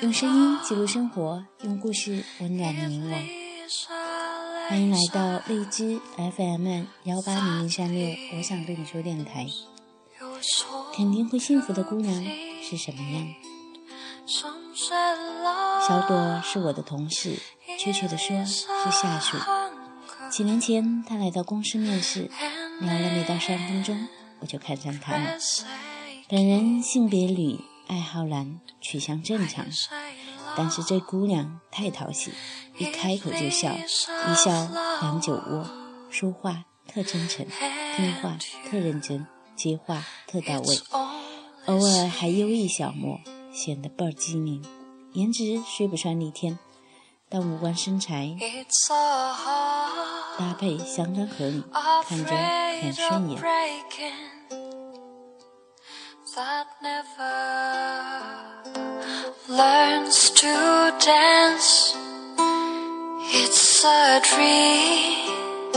用声音记录生活，用故事温暖你我。欢迎来到荔枝 FM 幺八零零三六，我想对你说电台。肯定会幸福的姑娘是什么样？小朵是我的同事，确切的说是下属。几年前，她来到公司面试，聊了没到三分钟，我就看上她了。本人性别女，爱好男，取向正常，但是这姑娘太讨喜，一开口就笑，一笑两酒窝，说话特真诚，听话特认真，接话特到位，偶尔还优异小莫，显得倍儿机灵。颜值虽不算逆天，但五官身材搭配相当合理，看着很顺眼。that never learns to dance. It's a dream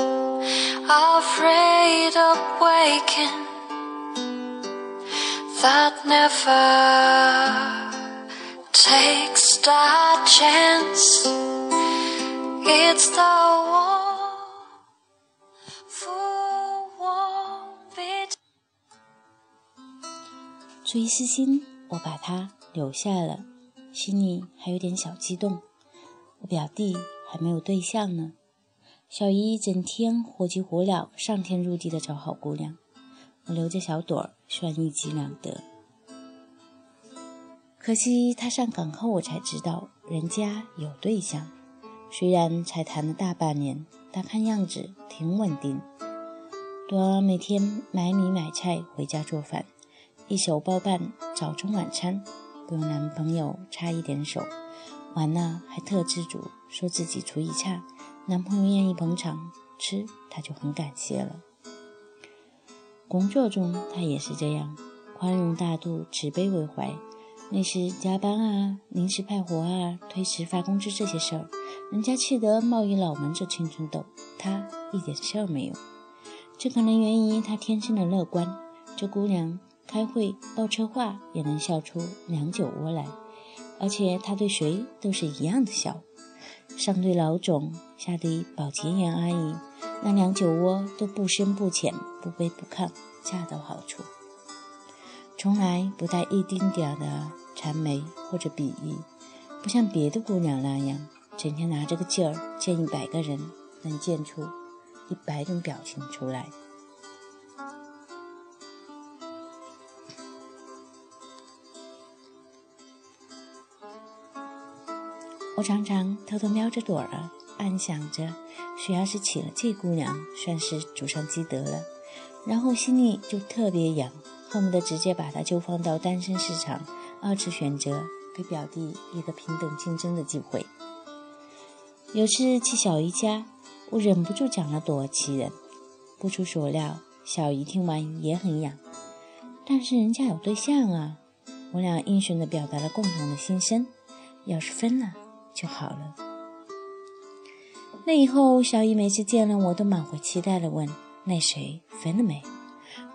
afraid of waking that never takes that chance. It's the war for warm beat. 出于私心，我把她留下了，心里还有点小激动。我表弟还没有对象呢，小姨整天火急火燎、上天入地的找好姑娘，我留着小朵儿算一举两得。可惜她上岗后，我才知道人家有对象，虽然才谈了大半年，但看样子挺稳定。朵儿每天买米买菜回家做饭。一手包办早中晚餐，不用男朋友插一点手。完了还特知足，说自己厨艺差，男朋友愿意捧场吃，她就很感谢了。工作中她也是这样，宽容大度，慈悲为怀。那时加班啊、临时派活啊、推迟发工资这些事儿，人家气得冒一脑门子青春痘，她一点事儿没有。这可能源于她天生的乐观。这姑娘开会报车话也能笑出两酒窝来，而且她对谁都是一样的笑。上对老总，下对保洁员阿姨，那两酒窝都不深不浅，不卑不亢，恰到好处，从来不带一丁点儿的谄媚或者鄙夷，不像别的姑娘那样，整天拿着个劲儿见一百个人，能见出一百种表情出来。我常常偷偷瞄着朵儿，暗想着，谁要是娶了这姑娘，算是祖上积德了。然后心里就特别痒，恨不得直接把她就放到单身市场，二次选择，给表弟一个平等竞争的机会。有次去小姨家，我忍不住讲了朵儿其人。不出所料，小姨听完也很痒，但是人家有对象啊。我俩应顺地表达了共同的心声，要是分了。就好了。那以后，小姨每次见了我都满怀期待的问：“那谁分了没？”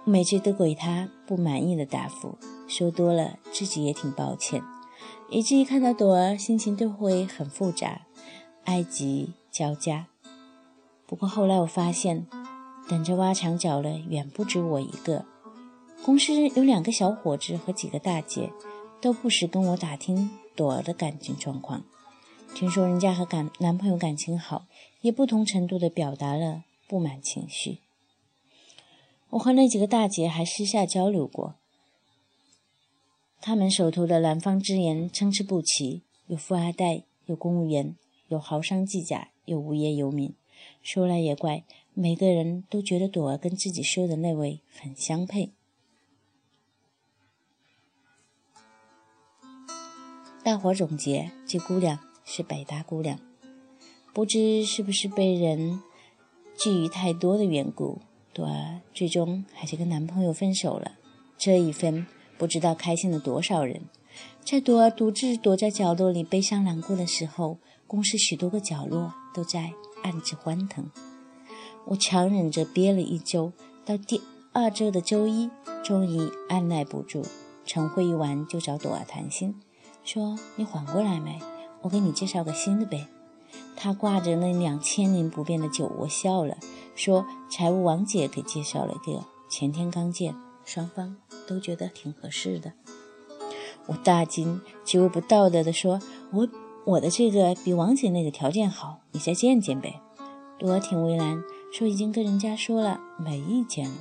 我每次都给她不满意的答复，说多了自己也挺抱歉，以至于看到朵儿心情都会很复杂，爱极交加。不过后来我发现，等着挖墙脚的远不止我一个，公司有两个小伙子和几个大姐，都不时跟我打听朵儿的感情状况。听说人家和感男朋友感情好，也不同程度地表达了不满情绪。我和那几个大姐还私下交流过，他们手头的南方资源参差不齐，有富二代，有公务员，有豪商季甲，有无业游民。说来也怪，每个人都觉得朵儿跟自己说的那位很相配。大伙总结，这姑娘是百搭姑娘。不知是不是被人觊觎太多的缘故，朵儿最终还是跟男朋友分手了。这一分，不知道开心了多少人。在朵儿独自躲在角落里悲伤难过的时候，公司许多个角落都在暗自欢腾。我强忍着憋了一周，到第二周的周一，终于按耐不住，晨会一完就找朵儿谈心，说：“你缓过来没？我给你介绍个新的呗。”他挂着那两千年不变的酒窝笑了，说：“财务王姐给介绍了一个，前天刚见，双方都觉得挺合适的。”我大惊，极为不道德地说：“我我的这个比王姐那个条件好，你再见见呗。”我挺为难，说：“已经跟人家说了，没意见了。”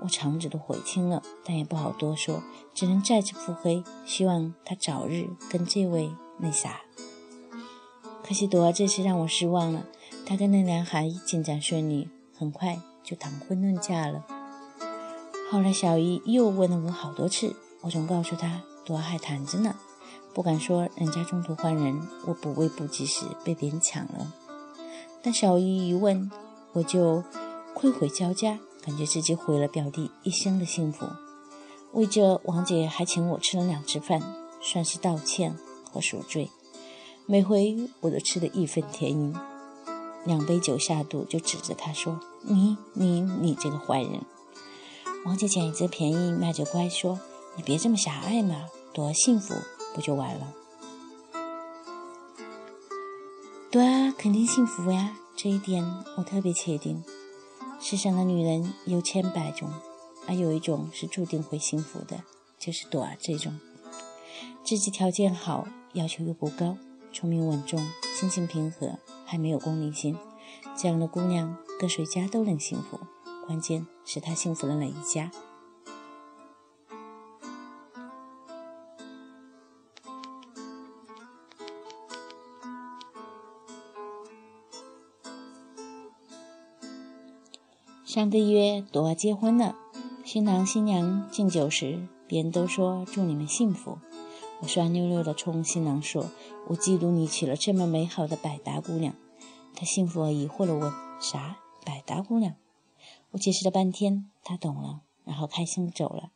我肠子都悔青了，但也不好多说，只能再次腹黑，希望他早日跟这位那啥。可惜朵儿这次让我失望了，他跟那男孩进展顺利，很快就谈婚论嫁了。后来小姨又问了我好多次，我总告诉她朵儿还谈着呢，不敢说人家中途换人，我补位不及时被别人抢了。但小姨一问，我就愧悔交加，感觉自己毁了表弟一生的幸福。为这，王姐还请我吃了两次饭，算是道歉和赎罪。每回我都吃得义愤填膺，两杯酒下肚，就指着他说：“你、你、你这个坏人！”王姐捡一只便宜卖着乖，说：“你别这么狭隘嘛，多幸福不就完了？”对啊，肯定幸福呀，这一点我特别确定。世上的女人有千百种，而有一种是注定会幸福的，就是朵儿这种，自己条件好，要求又不高。聪明稳重，心性平和，还没有功利心，这样的姑娘搁谁家都能幸福。关键是她幸福了哪一家。上个月朵儿结婚了，新郎新娘敬酒时，别人都说祝你们幸福。我酸溜溜地冲新郎说：“我嫉妒你娶了这么美好的百达姑娘。”他幸福而疑惑地问：“啥？百达姑娘？”我解释了半天，他懂了，然后开心走了。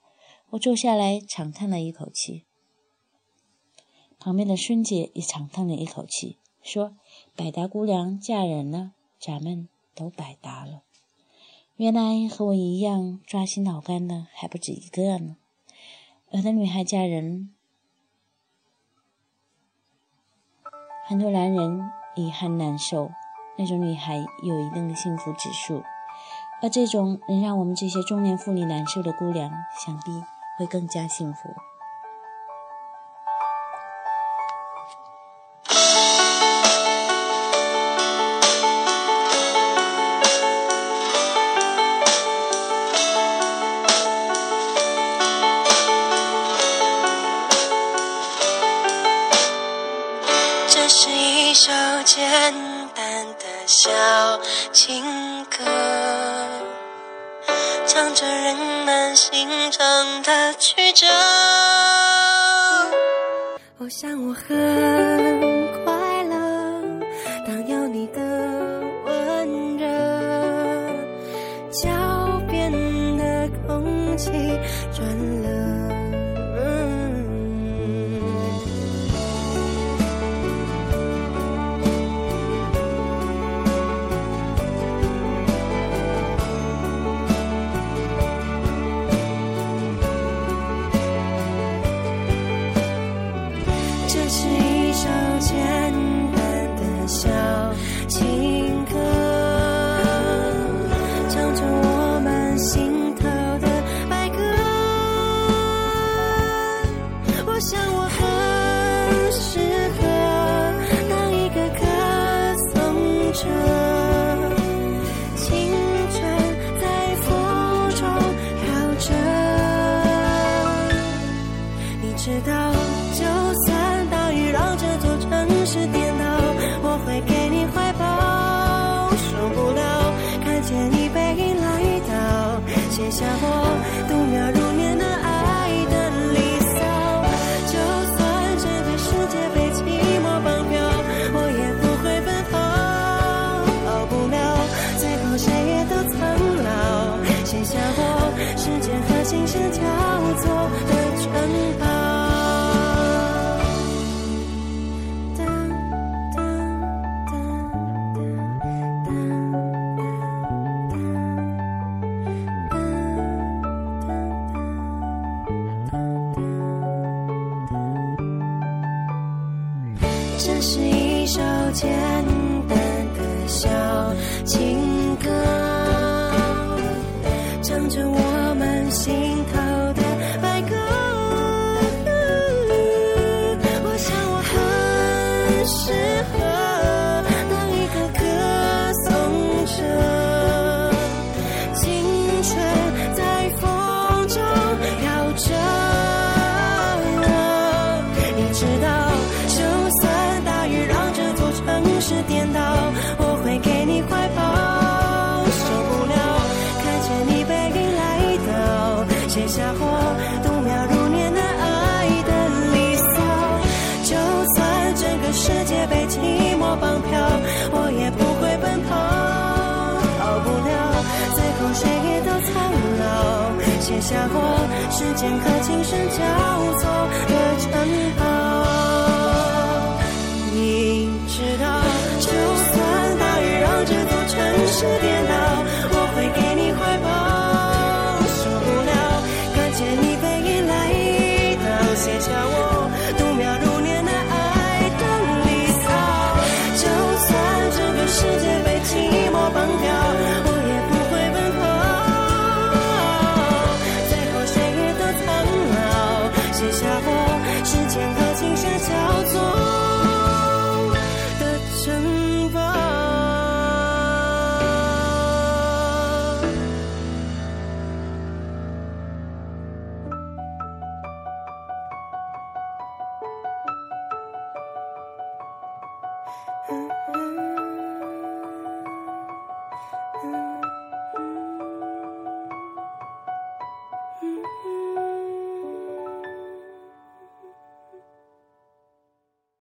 我坐下来长叹了一口气。旁边的孙姐也长叹了一口气，说：“百达姑娘嫁人了，咱们都百搭了。”原来和我一样抓心挠肝的还不止一个呢。有的女孩嫁人。很多男人遗憾难受，那种女孩有一定的幸福指数，而这种能让我们这些中年妇女难受的姑娘，想必会更加幸福。简单的小情歌，唱着人们心中的曲折。我想我很。下我写下过，时间和琴声交错的城堡。你知道，就算大雨让这座城市颠倒。